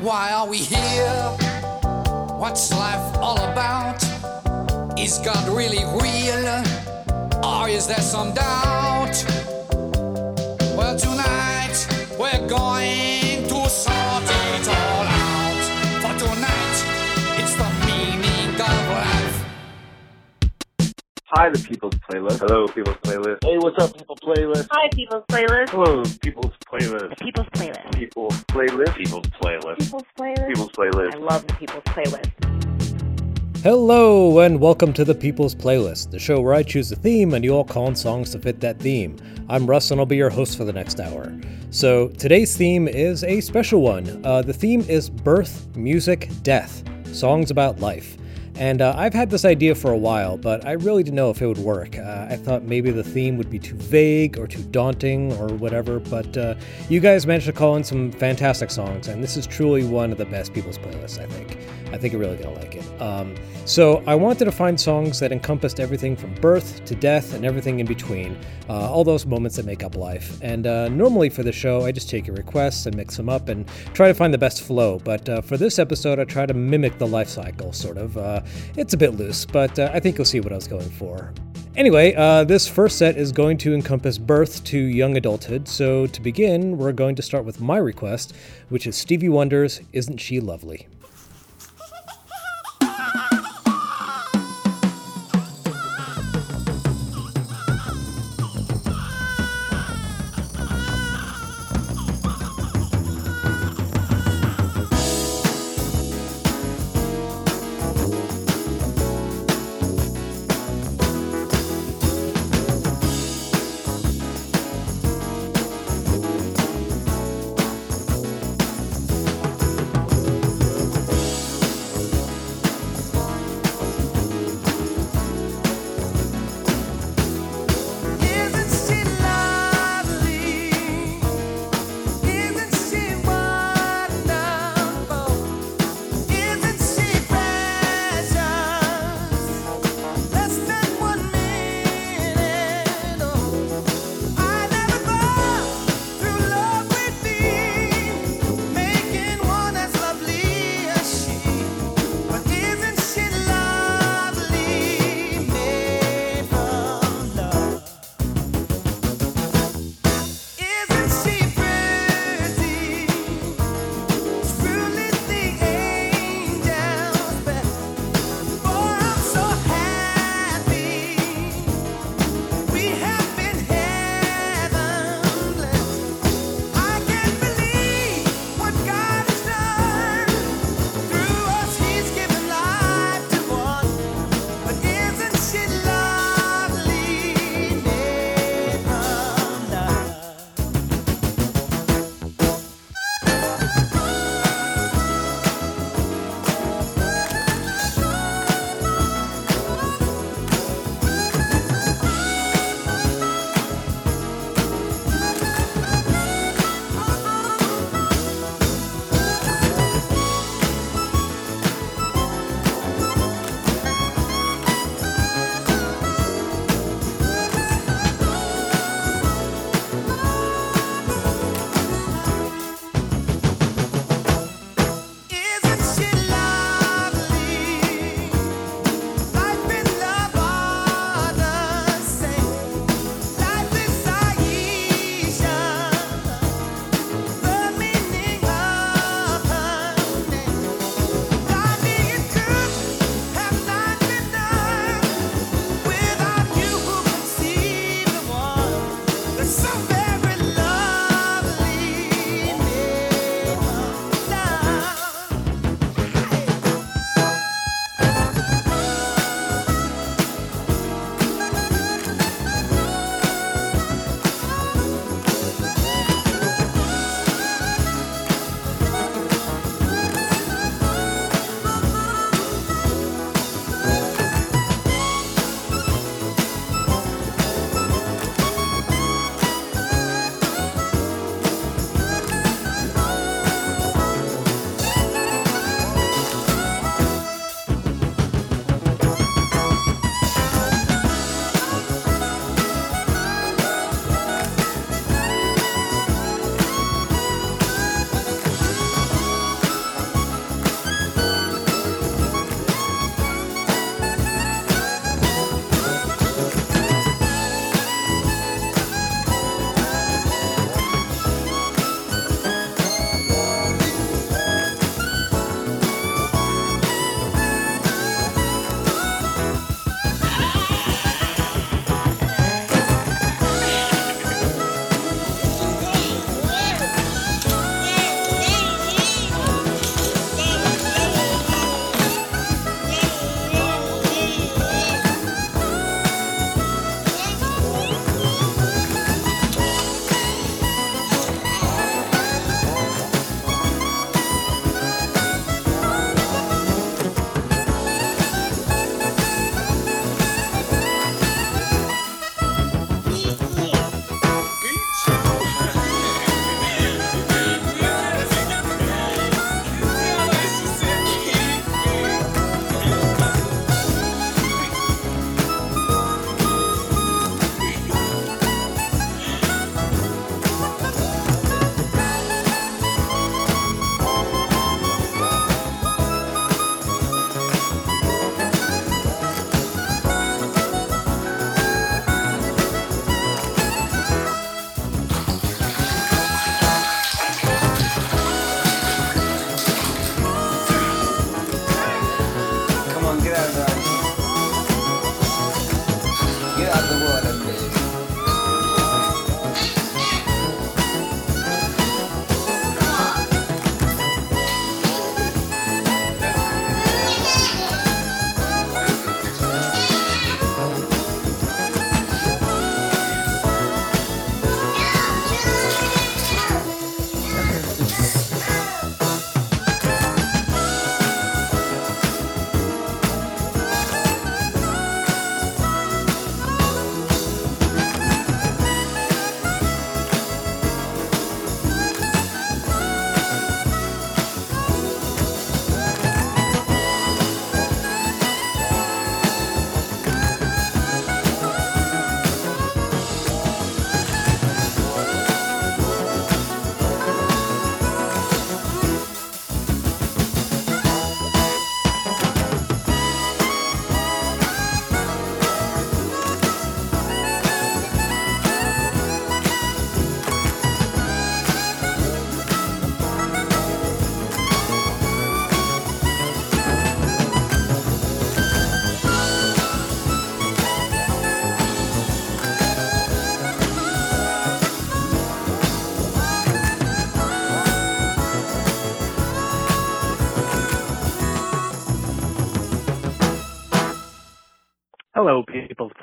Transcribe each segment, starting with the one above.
Why are we here? What's life all about? Is God really real? Or is there some doubt? Well, tonight we're going Hi, the People's Playlist. Hello, People's Playlist. Hey, what's up, people playlist? Hi, People's Playlist. Hello, People's Playlist. People's Playlist. People's Playlist. People's Playlist. People's Playlist. People's Playlist. I love the People's Playlist. Hello, and welcome to the People's Playlist, the show where I choose a theme and you all call on songs to fit that theme. I'm Russ, and I'll be your host for the next hour. So, today's theme is a special one. Uh, the theme is birth, music, death, songs about life. And uh, I've had this idea for a while, but I really didn't know if it would work. Uh, I thought maybe the theme would be too vague or too daunting or whatever, but uh, you guys managed to call in some fantastic songs, and this is truly one of the best people's playlists, I think. I think you're really gonna like it. Um, so I wanted to find songs that encompassed everything from birth to death and everything in between, uh, all those moments that make up life. And uh, normally for the show, I just take your requests and mix them up and try to find the best flow. But uh, for this episode, I try to mimic the life cycle, sort of. Uh, it's a bit loose, but uh, I think you'll see what I was going for. Anyway, uh, this first set is going to encompass birth to young adulthood. So to begin, we're going to start with my request, which is Stevie Wonder's Isn't She Lovely?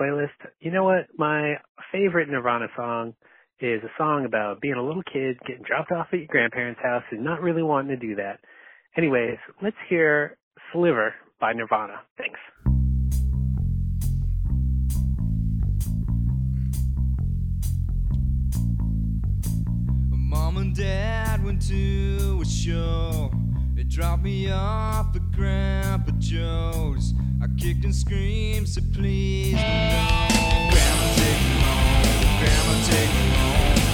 playlist, you know what? My favorite Nirvana song is a song about being a little kid getting dropped off at your grandparents' house and not really wanting to do that. Anyways, let's hear Sliver by Nirvana. Thanks. Mom and Dad went to a show dropped me off at Grandpa Joe's. I kicked and screamed, so please no. Grandma, take me home. Grandma, take me home.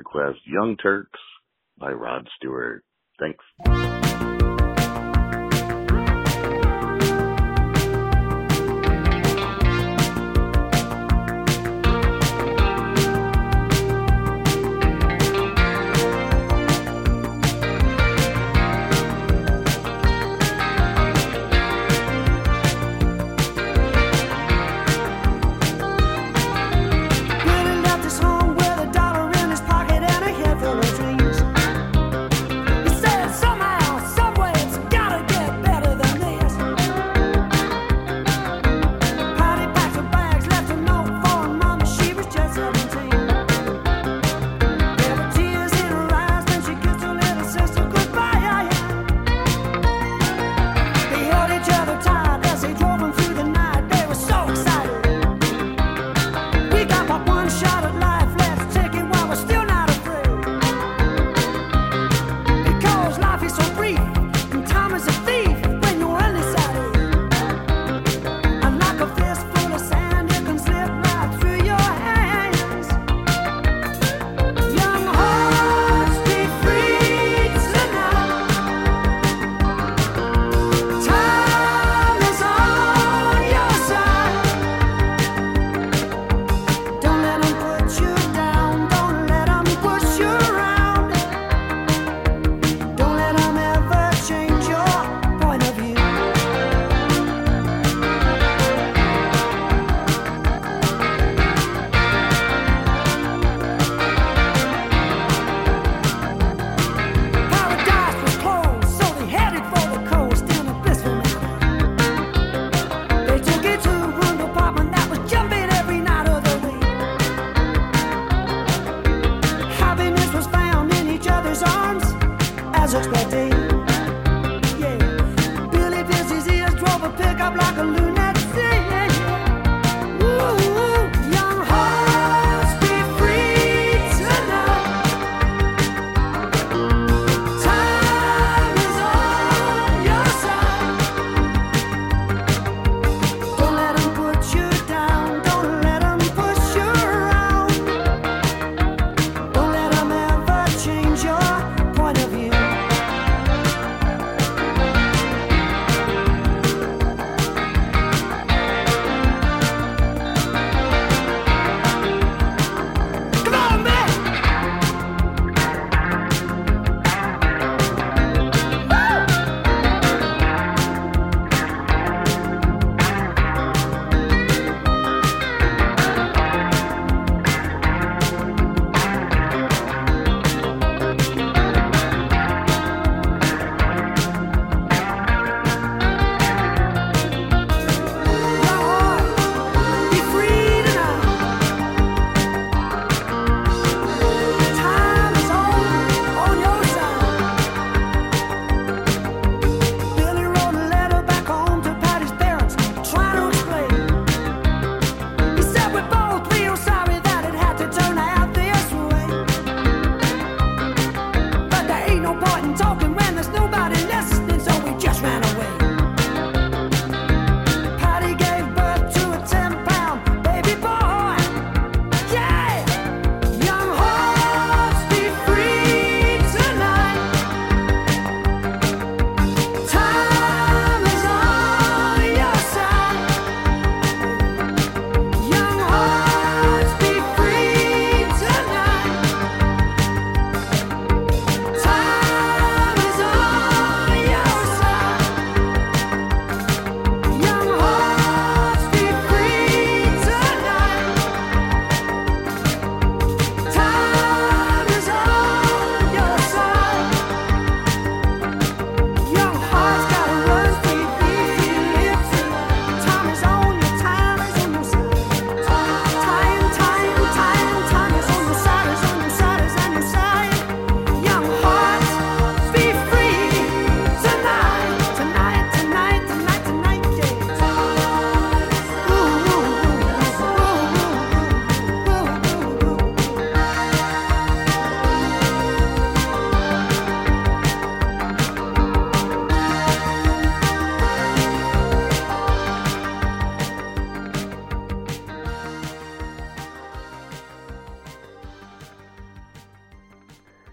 request Young Turks by Rod Stewart. Thanks.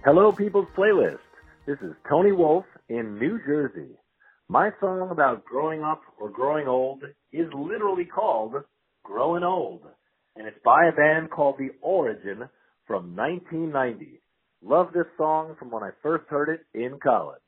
Hello, People's Playlist. This is Tony Wolf in New Jersey. My song about growing up or growing old is literally called Growing Old, and it's by a band called The Origin from 1990. Love this song from when I first heard it in college.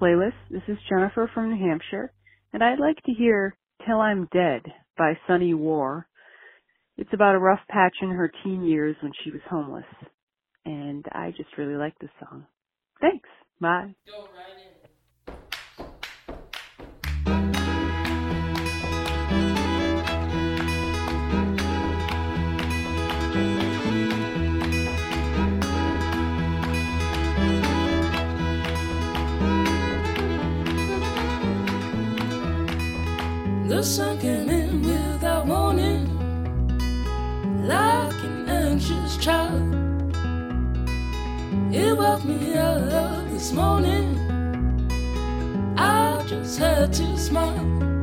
playlist. This is Jennifer from New Hampshire, and I'd like to hear Till I'm Dead by Sunny War. It's about a rough patch in her teen years when she was homeless. And I just really like this song. Thanks. Bye. in without warning, like an anxious child. It woke me up this morning. I just had to smile.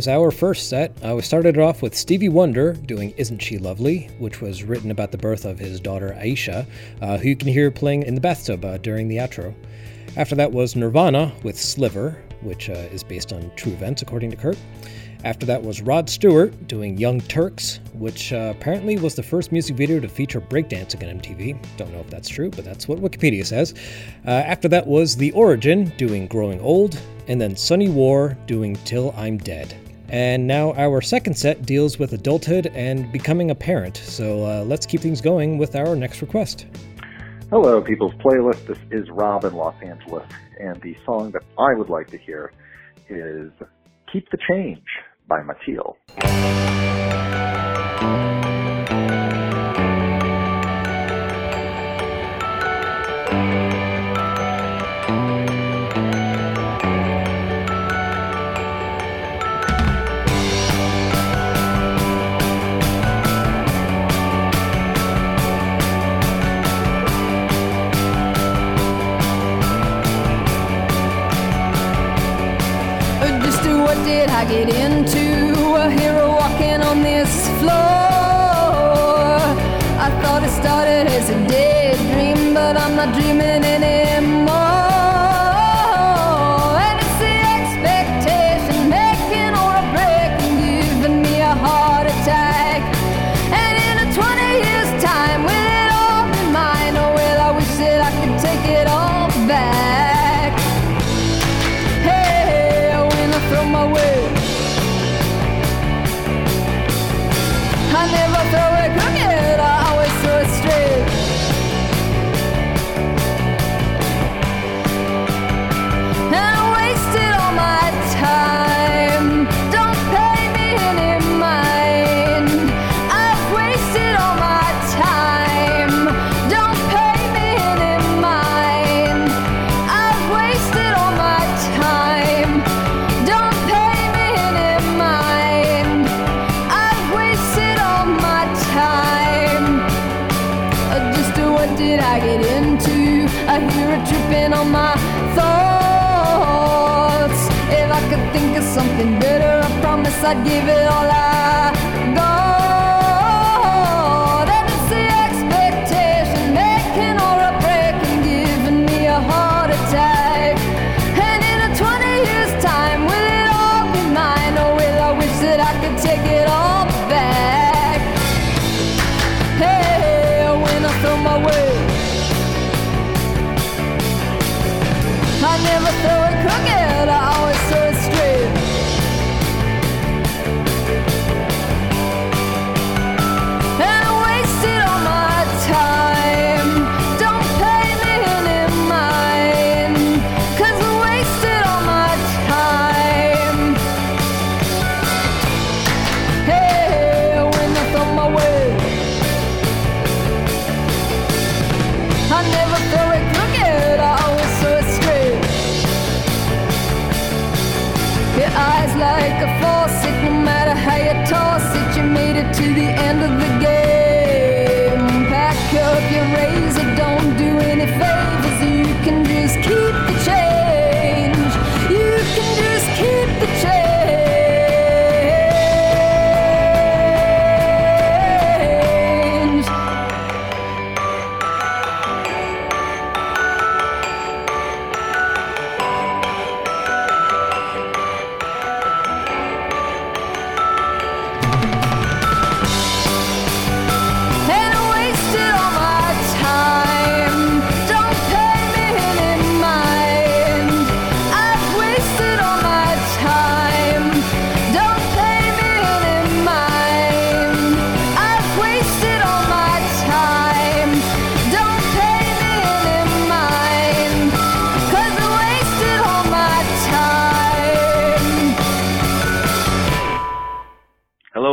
was our first set. I we started off with Stevie Wonder doing Isn't She Lovely, which was written about the birth of his daughter Aisha, uh, who you can hear playing in the bathtub uh, during the outro. After that was Nirvana with Sliver, which uh, is based on true events, according to Kurt. After that was Rod Stewart doing Young Turks, which uh, apparently was the first music video to feature breakdancing on MTV. Don't know if that's true, but that's what Wikipedia says. after that was The Origin doing Growing Old, and then Sunny War doing Till I'm Dead. And now our second set deals with adulthood and becoming a parent. So uh, let's keep things going with our next request. Hello, People's Playlist. This is Rob in Los Angeles. And the song that I would like to hear is Keep the Change by Mateel. I'd give it all I got. And it's the expectation making or a breaking, giving me a heart attack. And in a 20 years' time, will it all be mine, or will I wish that I could take it all back? Hey, when I throw my way, I never throw it crooked. I always throw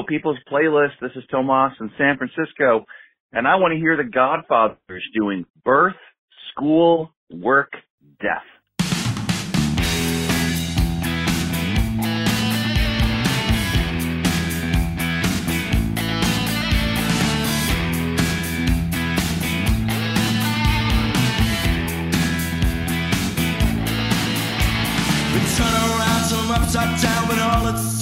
People's Playlist. This is Tomas in San Francisco, and I want to hear the Godfathers doing birth, school, work, death. turn around, turn upside down, but all it's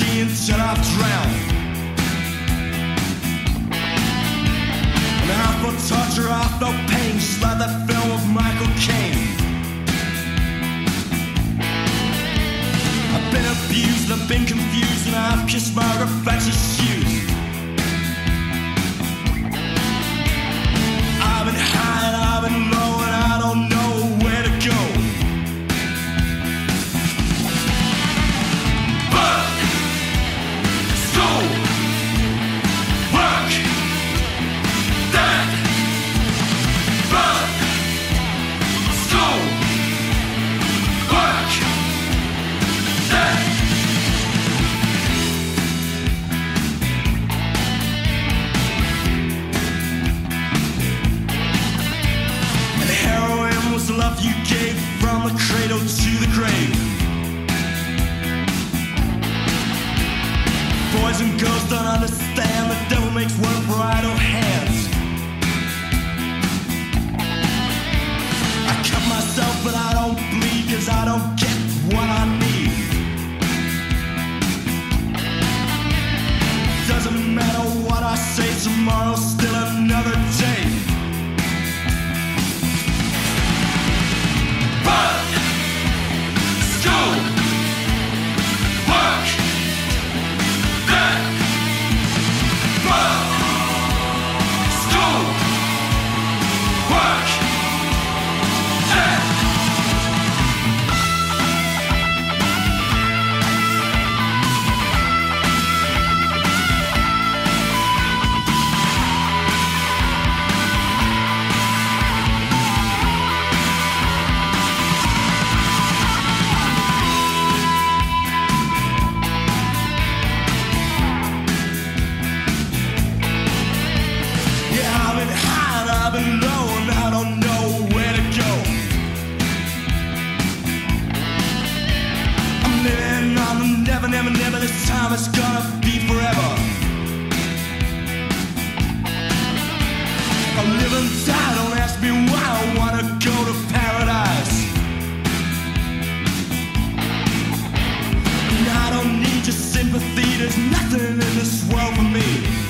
never, never, this time it's gonna be forever. I live and die, don't ask me why I wanna go to paradise. And I don't need your sympathy, there's nothing in this world for me.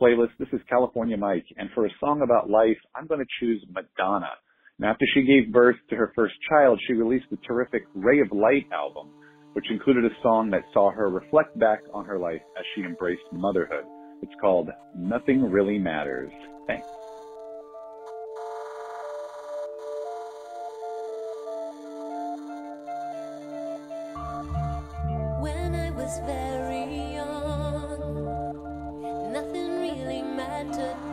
Playlist. This is California Mike, and for a song about life, I'm going to choose Madonna. And after she gave birth to her first child, she released the terrific Ray of Light album, which included a song that saw her reflect back on her life as she embraced motherhood. It's called Nothing Really Matters. Thanks. When I was very young. to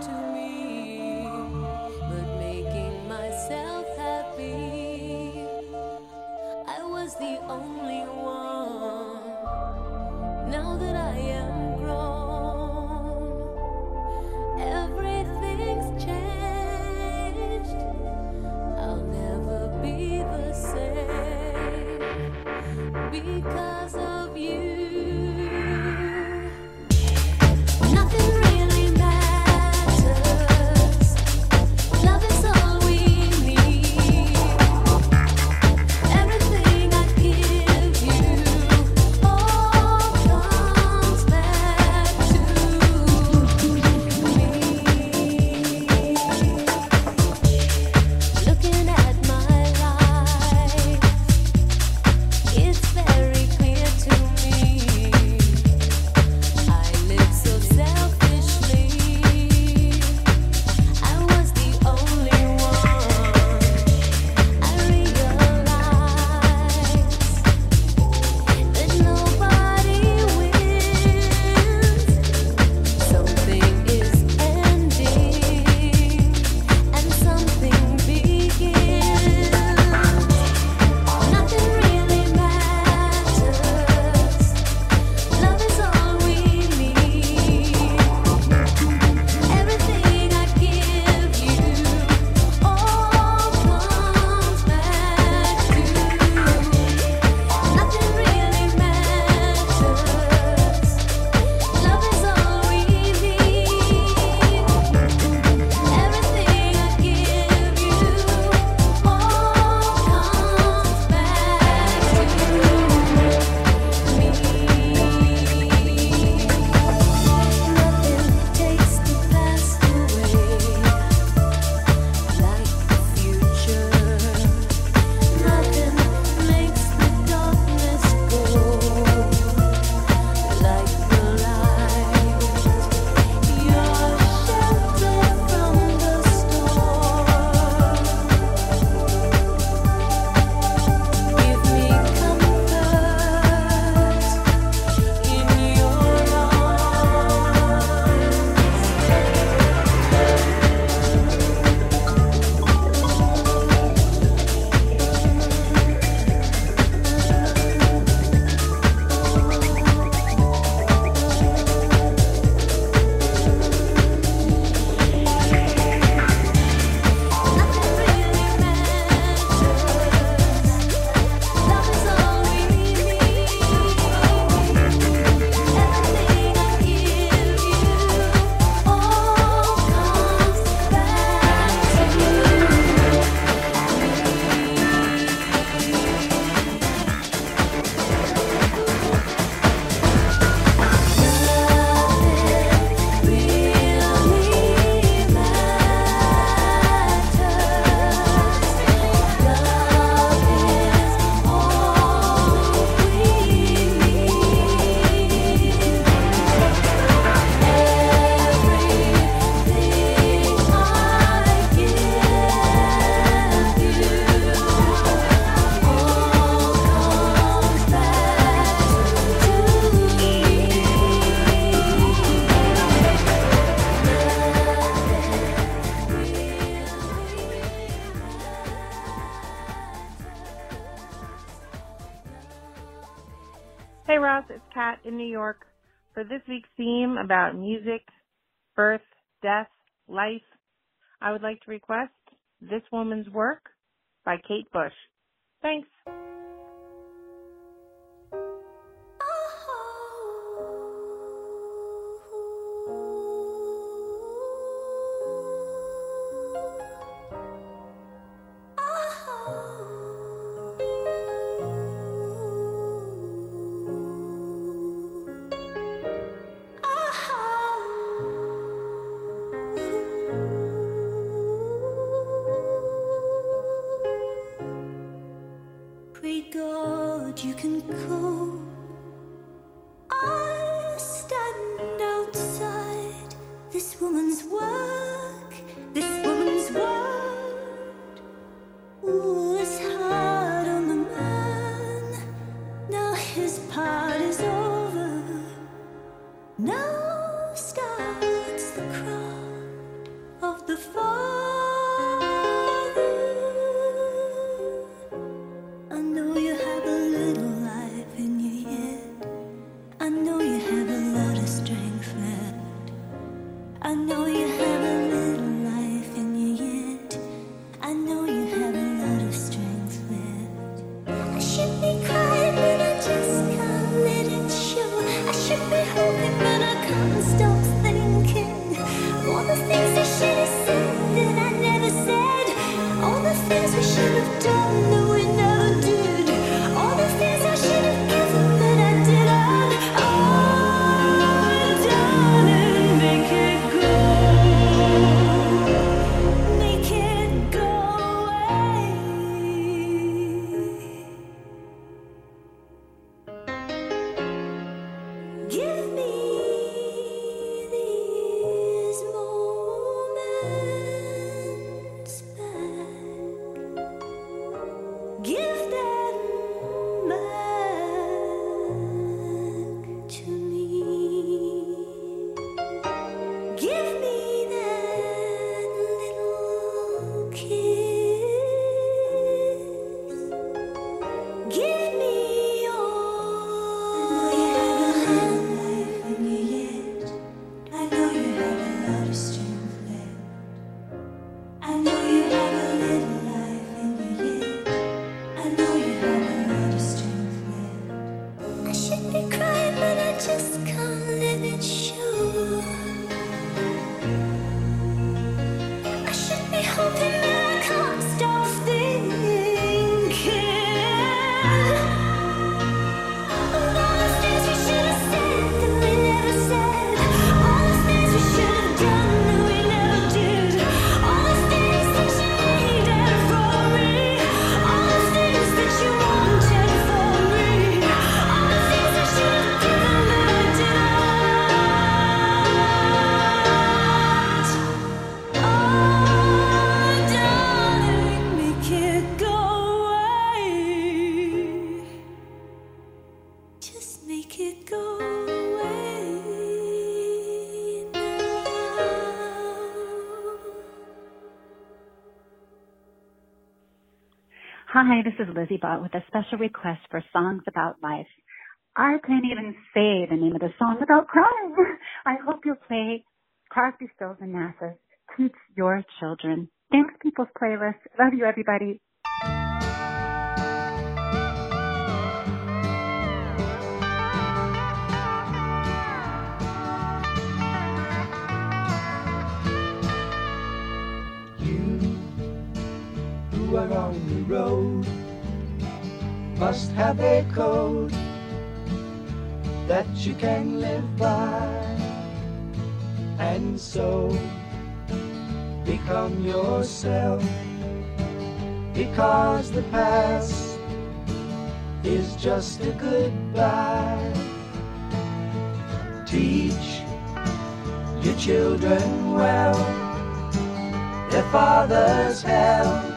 request This Woman's Work by Kate Bush. Thanks. Hi, this is Lizzie Bott with a special request for songs about life. I can't even say the name of the song without crying. I hope you'll play Crosby, Stills, and Nash's Teach Your Children. Thanks, People's Playlist. Love you, everybody. Who are on the road. Must have a code that you can live by. And so become yourself. Because the past is just a goodbye. Teach your children well. Their father's hell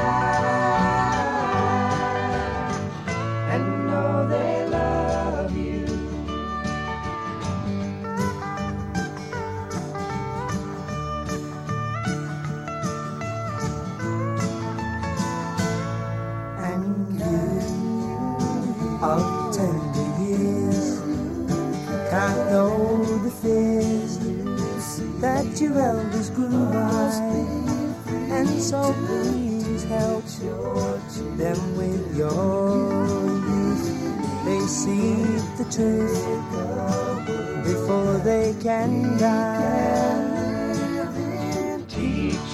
your elders grew by, and so please help them with your youth. They see the truth before they can die. Teach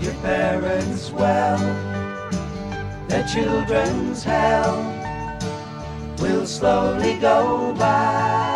your parents well, their children's hell will slowly go by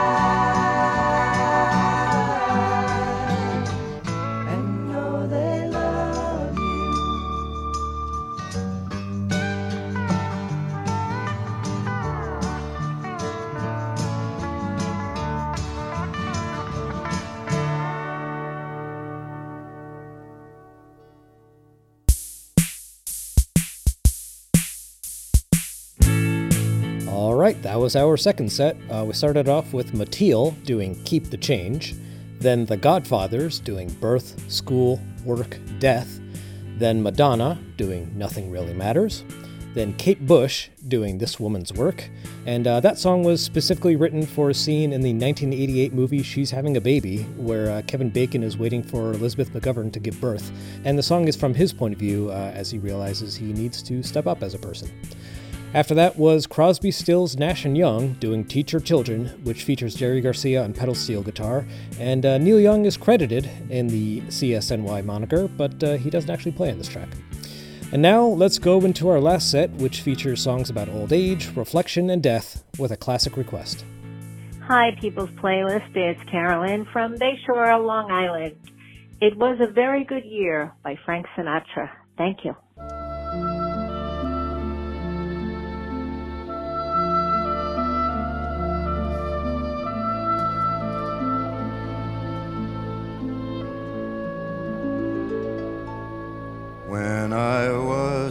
Right, that was our second set. Uh, we started off with Mateel doing Keep the Change, then The Godfathers doing Birth, School, Work, Death, then Madonna doing Nothing Really Matters, then Kate Bush doing This Woman's Work, and uh, that song was specifically written for a scene in the 1988 movie She's Having a Baby, where uh, Kevin Bacon is waiting for Elizabeth McGovern to give birth. And the song is from his point of view uh, as he realizes he needs to step up as a person. After that was Crosby, Stills, Nash and Young doing Teach Your Children, which features Jerry Garcia on pedal steel guitar, and uh, Neil Young is credited in the CSNY moniker, but uh, he doesn't actually play on this track. And now let's go into our last set, which features songs about old age, reflection, and death, with a classic request. Hi, People's Playlist. It's Carolyn from Bayshore, Long Island. It was a very good year by Frank Sinatra. Thank you.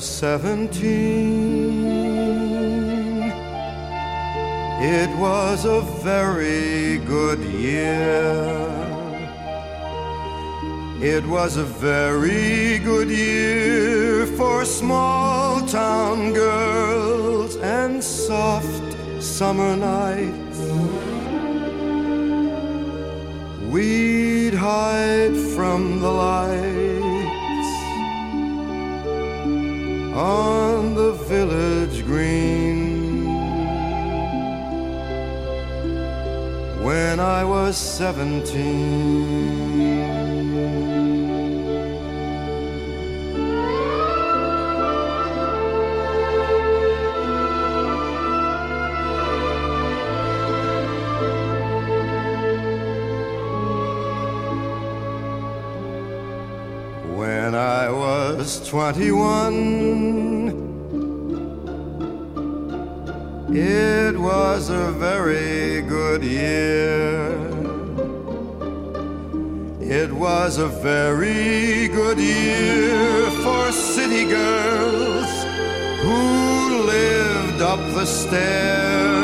Seventeen, it was a very good year. It was a very good year for small town girls and soft summer nights. We'd hide from the lights on the village green. When I was seventeen. Was 21, it was a very good year. It was a very good year for city girls who lived up the stair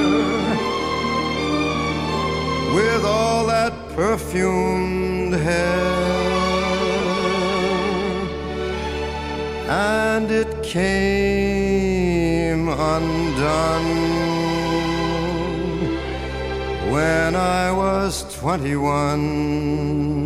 with all that perfumed hair. And it came undone when I was 21.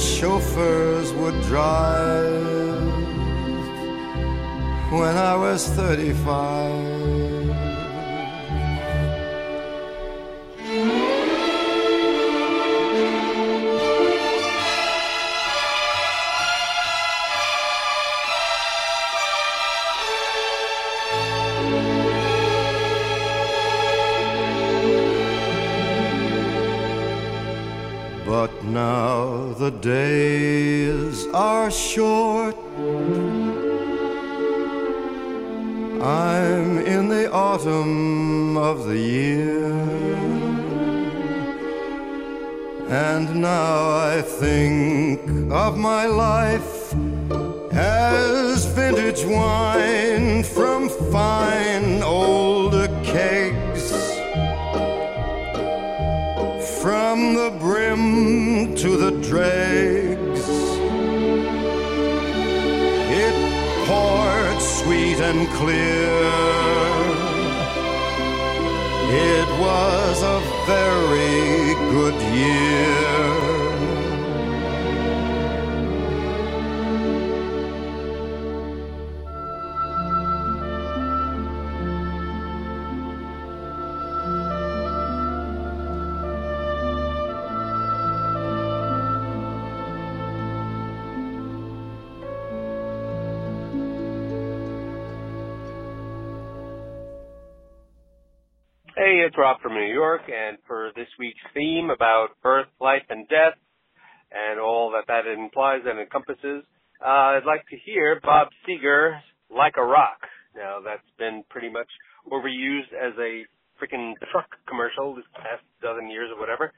chauffeurs would drive when I was 35. Now the days are short. I'm in the autumn of the year. And now I think of my life as vintage wine from fine to the dregs, it poured sweet and clear. It was a very good year. Rob from New York, and for this week's theme about birth, life, and death, and all that that implies and encompasses, uh, I'd like to hear Bob Seger's Like a Rock. Now, that's been pretty much overused as a freaking truck commercial this past dozen years or whatever.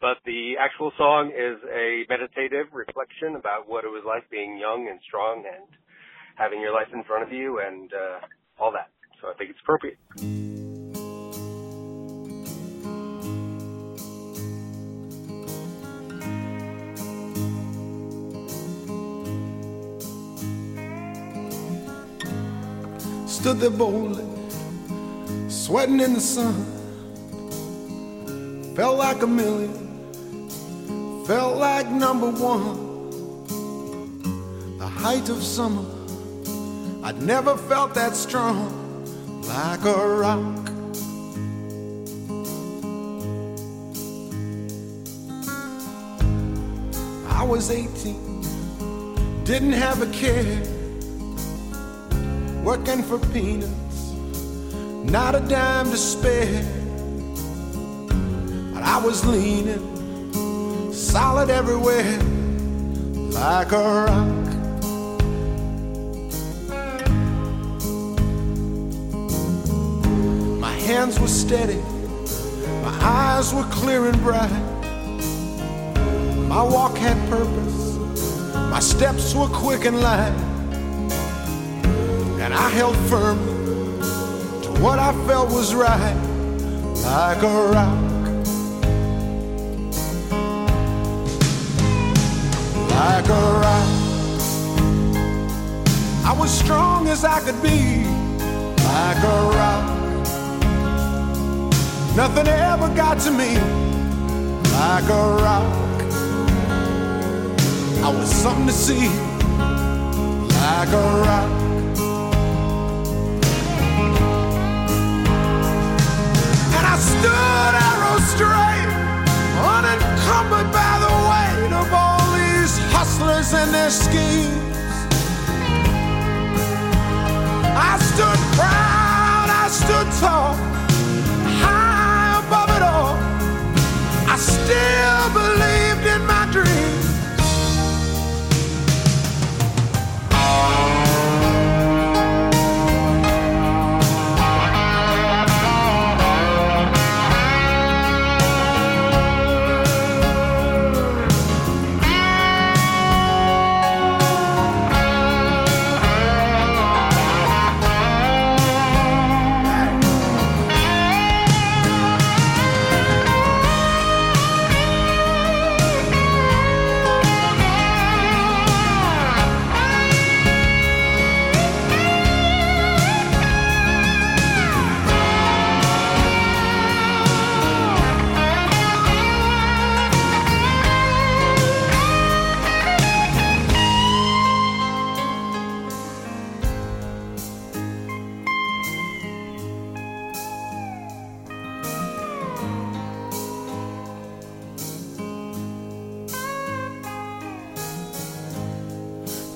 But the actual song is a meditative reflection about what it was like being young and strong and having your life in front of you and uh, all that. So I think it's appropriate. Stood there boldly, sweating in the sun. Felt like a million, felt like number one. The height of summer, I'd never felt that strong, like a rock. I was 18, didn't have a care working for peanuts, not a dime to spare. But I was leaning, solid everywhere, like a rock. My hands were steady, my eyes were clear and bright. My walk had purpose, my steps were quick and light. And I held firm to what I felt was right, like a rock. Like a rock. I was strong as I could be, like a rock. Nothing ever got to me, like a rock. I was something to see, like a rock. Stood arrow straight, unencumbered by the weight of all these hustlers and their schemes. I stood proud, I stood tall, high above it all. I still believed in my dreams.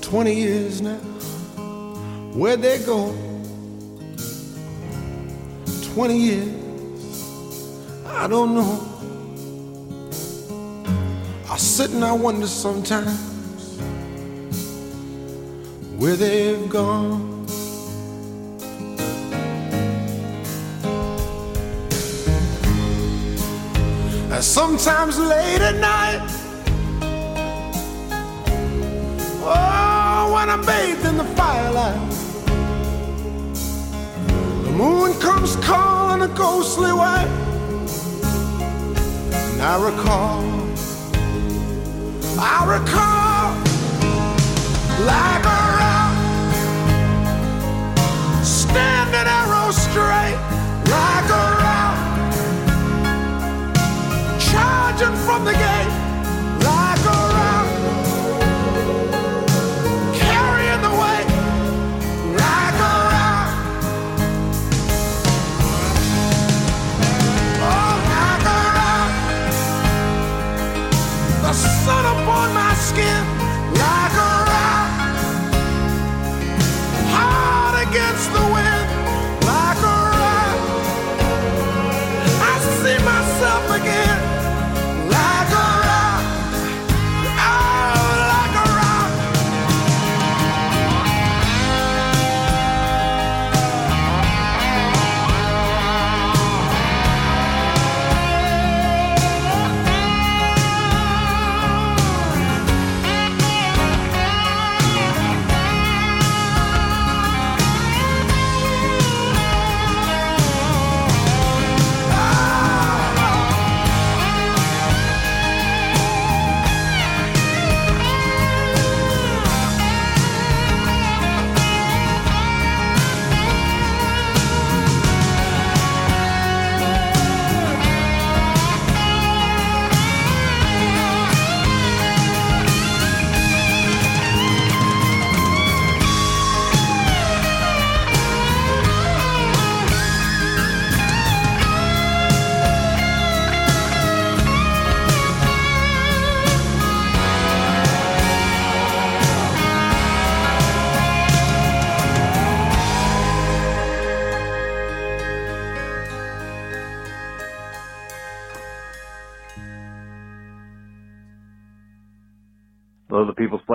Twenty years now, where'd they go? Twenty years, I don't know. I sit and I wonder sometimes where they've gone. And sometimes late at night, when I'm bathed in the firelight, the moon comes calling a ghostly white, and I recall, I recall, like a rock, standing arrow straight, like a rock charging from the gate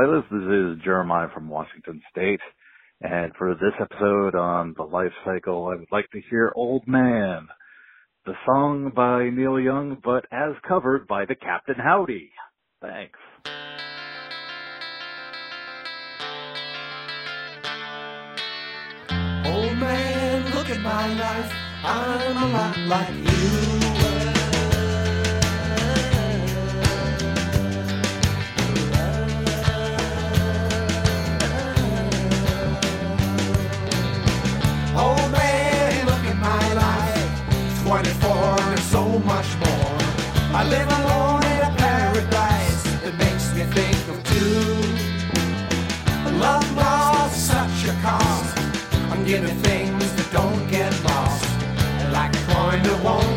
Playlist. This is Jeremiah from Washington State. And for this episode on the life cycle, I would like to hear Old Man, the song by Neil Young, but as covered by the Captain Howdy. Thanks. Old man, look at my life. I'm a lot like you. Old man, look at my life. 24 and so much more. I live alone in a paradise that makes me think of two. Love lost such a cost. I'm giving things that don't get lost. Like a coin that won't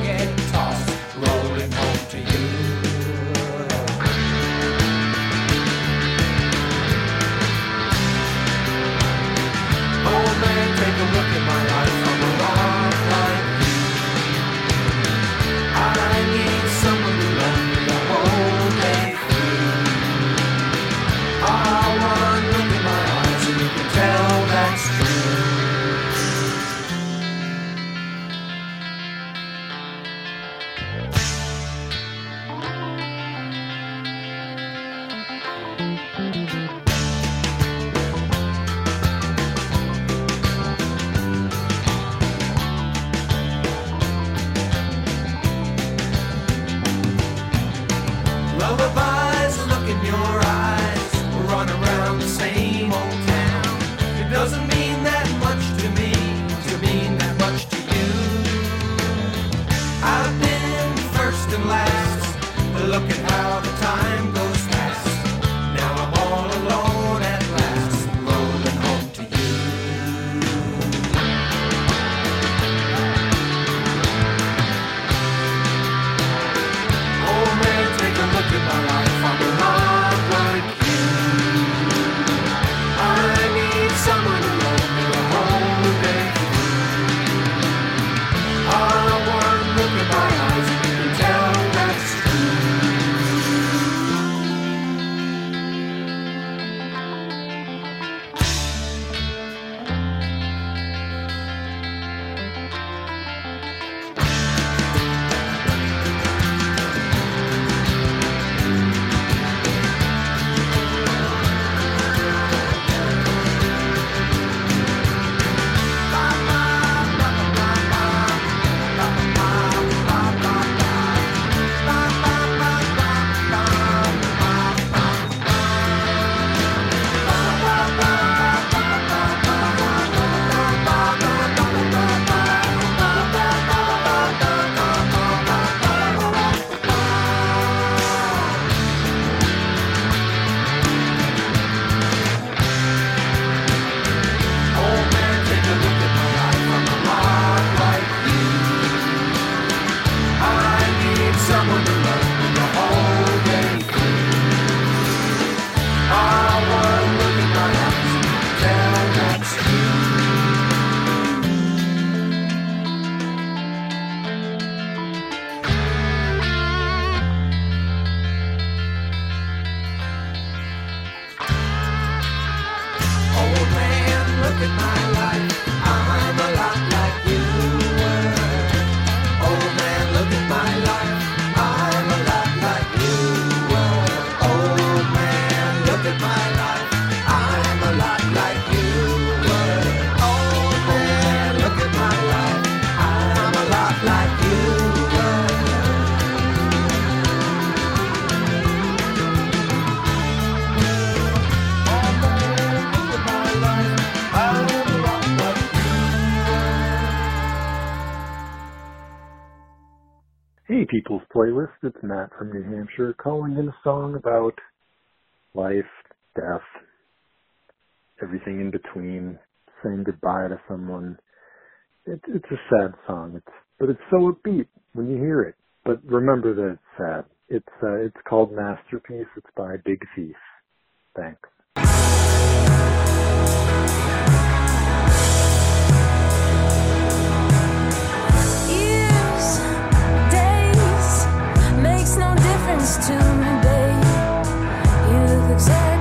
look my People's Playlist. It's Matt from New Hampshire calling in a song about life, death, everything in between, saying goodbye to someone. It, it's a sad song. It's but it's so upbeat when you hear it. But remember that it's sad. It's uh, it's called Masterpiece. It's by Big Thief. Thanks. You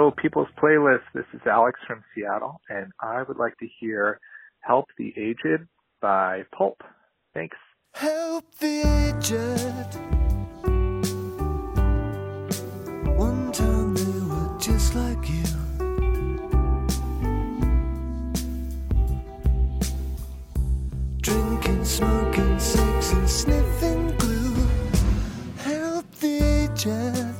Show People's Playlist. This is Alex from Seattle, and I would like to hear Help the Aged by Pulp. Thanks. Help the aged. One time they were just like you. Drinking, smoking, sex, and sniffing glue. Help the aged.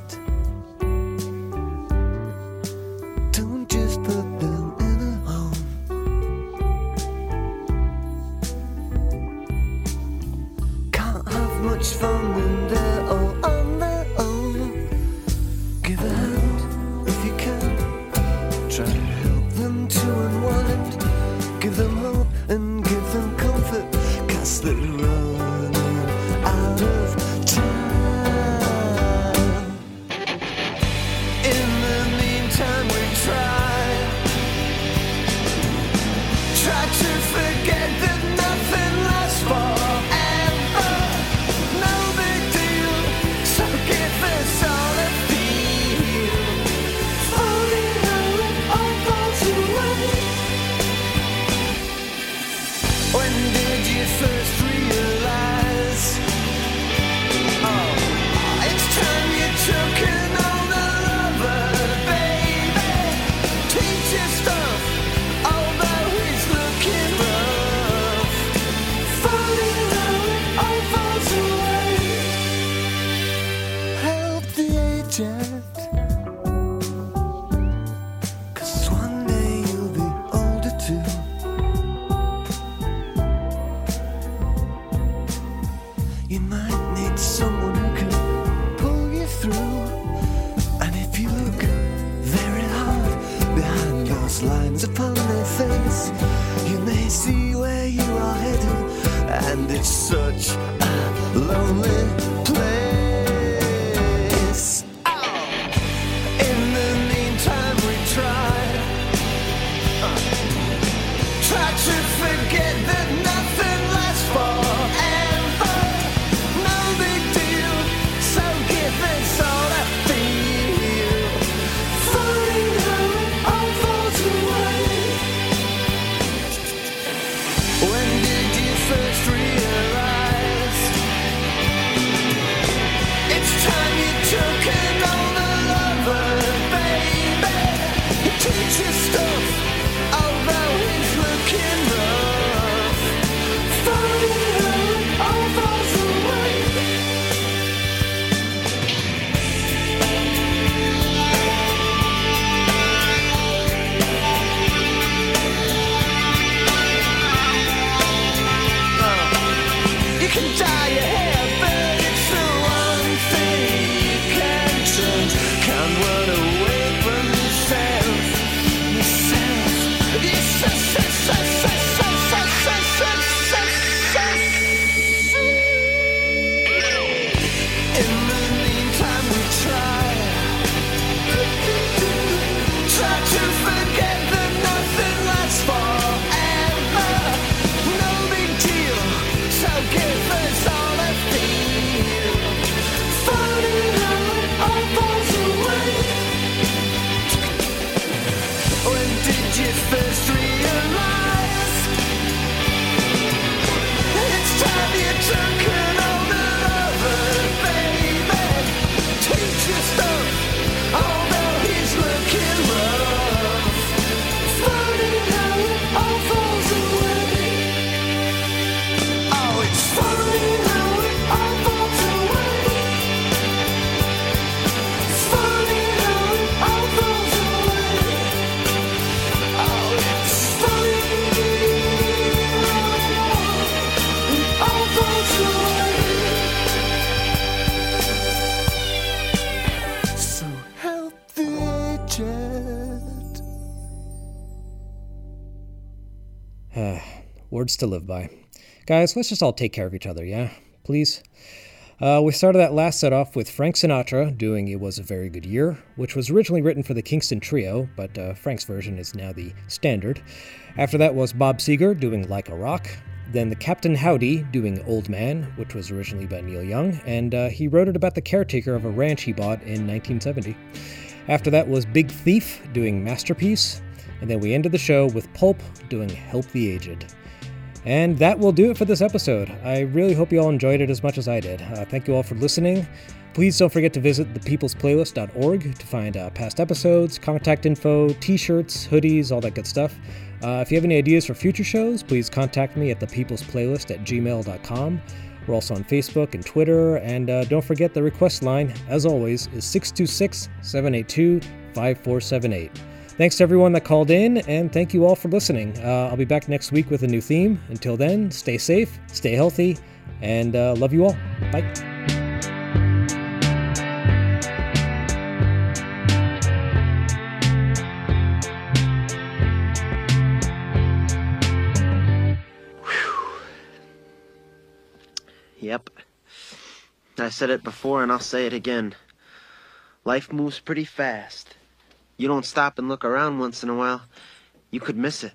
From fun in the 真。To live by. Guys, let's just all take care of each other, yeah? Please? Uh, we started that last set off with Frank Sinatra doing It Was a Very Good Year, which was originally written for the Kingston Trio, but uh, Frank's version is now the standard. After that was Bob Seger doing Like a Rock. Then the Captain Howdy doing Old Man, which was originally by Neil Young, and uh, he wrote it about the caretaker of a ranch he bought in 1970. After that was Big Thief doing Masterpiece, and then we ended the show with Pulp doing Help the Aged. And that will do it for this episode. I really hope you all enjoyed it as much as I did. Uh, thank you all for listening. Please don't forget to visit thepeoplesplaylist.org to find uh, past episodes, contact info, t shirts, hoodies, all that good stuff. Uh, if you have any ideas for future shows, please contact me at thepeoplesplaylist at gmail.com. We're also on Facebook and Twitter, and uh, don't forget the request line, as always, is 626 782 5478. Thanks to everyone that called in, and thank you all for listening. Uh, I'll be back next week with a new theme. Until then, stay safe, stay healthy, and uh, love you all. Bye. Yep. I said it before and I'll say it again. Life moves pretty fast. You don't stop and look around once in a while, you could miss it.